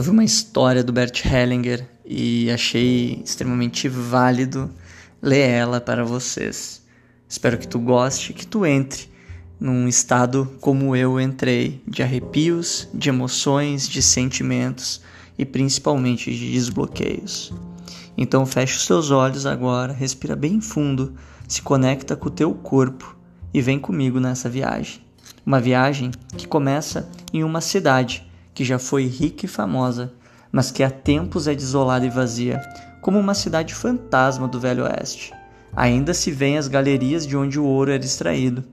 Eu vi uma história do Bert Hellinger e achei extremamente válido ler ela para vocês. Espero que tu goste, que tu entre num estado como eu entrei, de arrepios, de emoções, de sentimentos e principalmente de desbloqueios. Então fecha os teus olhos agora, respira bem fundo, se conecta com o teu corpo e vem comigo nessa viagem. Uma viagem que começa em uma cidade que já foi rica e famosa, mas que há tempos é desolada e vazia, como uma cidade fantasma do Velho Oeste. Ainda se vêem as galerias de onde o ouro era extraído.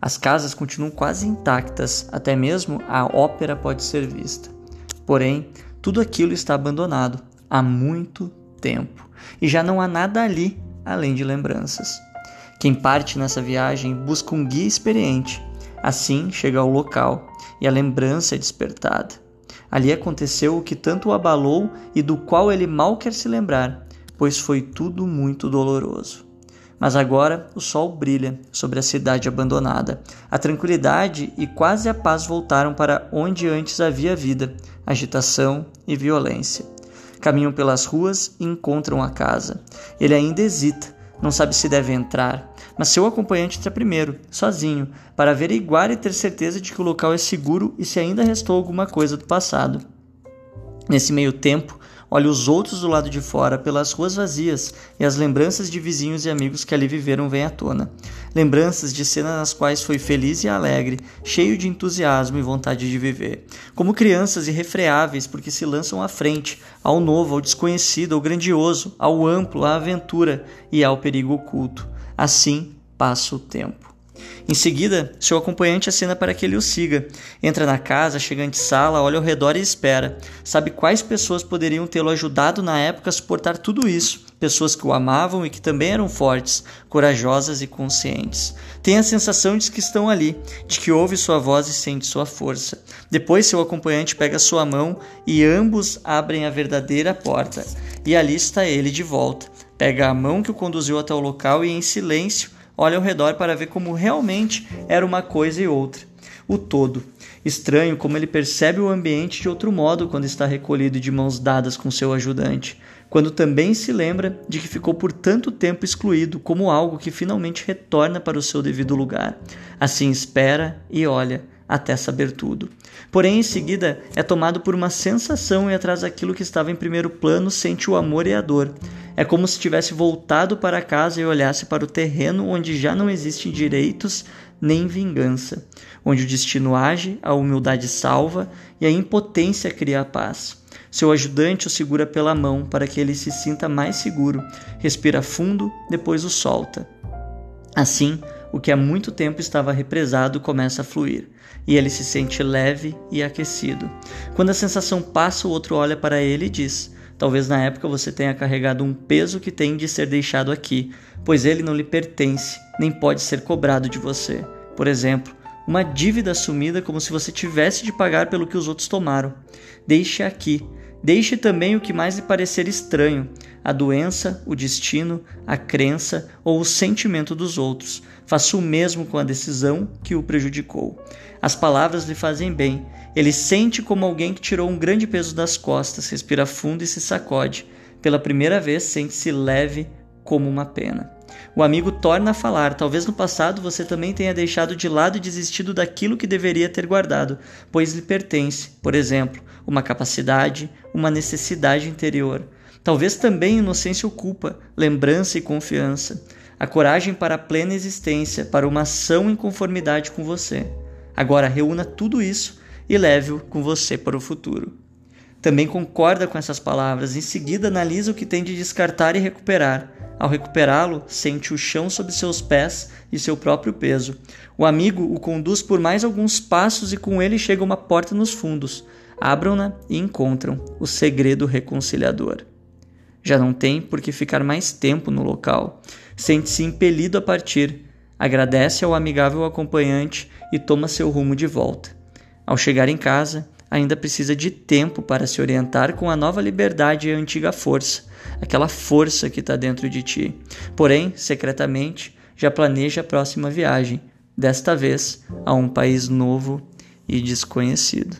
As casas continuam quase intactas, até mesmo a ópera pode ser vista. Porém, tudo aquilo está abandonado há muito tempo e já não há nada ali além de lembranças. Quem parte nessa viagem busca um guia experiente, assim chega ao local e a lembrança é despertada. Ali aconteceu o que tanto o abalou e do qual ele mal quer se lembrar, pois foi tudo muito doloroso. Mas agora o sol brilha sobre a cidade abandonada. A tranquilidade e quase a paz voltaram para onde antes havia vida, agitação e violência. Caminham pelas ruas e encontram a casa. Ele ainda hesita, não sabe se deve entrar, mas seu acompanhante entra primeiro, sozinho, para averiguar e ter certeza de que o local é seguro e se ainda restou alguma coisa do passado. Nesse meio tempo, olha os outros do lado de fora pelas ruas vazias e as lembranças de vizinhos e amigos que ali viveram vêm à tona. Lembranças de cenas nas quais foi feliz e alegre, cheio de entusiasmo e vontade de viver. Como crianças irrefreáveis porque se lançam à frente, ao novo, ao desconhecido, ao grandioso, ao amplo, à aventura e ao perigo oculto. Assim passa o tempo. Em seguida, seu acompanhante acena para que ele o siga. Entra na casa, chega ante sala, olha ao redor e espera. Sabe quais pessoas poderiam tê-lo ajudado na época a suportar tudo isso? Pessoas que o amavam e que também eram fortes, corajosas e conscientes. Tem a sensação de que estão ali, de que ouve sua voz e sente sua força. Depois, seu acompanhante pega sua mão e ambos abrem a verdadeira porta. E ali está ele de volta. Pega a mão que o conduziu até o local e, em silêncio, olha ao redor para ver como realmente era uma coisa e outra. O todo. Estranho como ele percebe o ambiente de outro modo quando está recolhido de mãos dadas com seu ajudante, quando também se lembra de que ficou por tanto tempo excluído como algo que finalmente retorna para o seu devido lugar. Assim espera e olha até saber tudo. Porém, em seguida, é tomado por uma sensação e atrás daquilo que estava em primeiro plano sente o amor e a dor. É como se tivesse voltado para casa e olhasse para o terreno onde já não existem direitos nem vingança, onde o destino age, a humildade salva e a impotência cria a paz. Seu ajudante o segura pela mão para que ele se sinta mais seguro, respira fundo, depois o solta. Assim, o que há muito tempo estava represado começa a fluir, e ele se sente leve e aquecido. Quando a sensação passa, o outro olha para ele e diz: Talvez na época você tenha carregado um peso que tem de ser deixado aqui, pois ele não lhe pertence, nem pode ser cobrado de você. Por exemplo, uma dívida assumida como se você tivesse de pagar pelo que os outros tomaram. Deixe aqui. Deixe também o que mais lhe parecer estranho, a doença, o destino, a crença ou o sentimento dos outros. Faça o mesmo com a decisão que o prejudicou. As palavras lhe fazem bem. Ele sente como alguém que tirou um grande peso das costas, respira fundo e se sacode. Pela primeira vez, sente-se leve como uma pena. O amigo torna a falar. Talvez no passado você também tenha deixado de lado e desistido daquilo que deveria ter guardado, pois lhe pertence, por exemplo, uma capacidade, uma necessidade interior. Talvez também inocência ou culpa, lembrança e confiança. A coragem para a plena existência, para uma ação em conformidade com você. Agora reúna tudo isso e leve-o com você para o futuro. Também concorda com essas palavras, em seguida analisa o que tem de descartar e recuperar. Ao recuperá-lo, sente o chão sob seus pés e seu próprio peso. O amigo o conduz por mais alguns passos e com ele chega uma porta nos fundos. Abram-na e encontram o segredo reconciliador. Já não tem por que ficar mais tempo no local. Sente-se impelido a partir. Agradece ao amigável acompanhante e toma seu rumo de volta. Ao chegar em casa, ainda precisa de tempo para se orientar com a nova liberdade e a antiga força, aquela força que está dentro de ti. Porém, secretamente, já planeja a próxima viagem, desta vez a um país novo e desconhecido.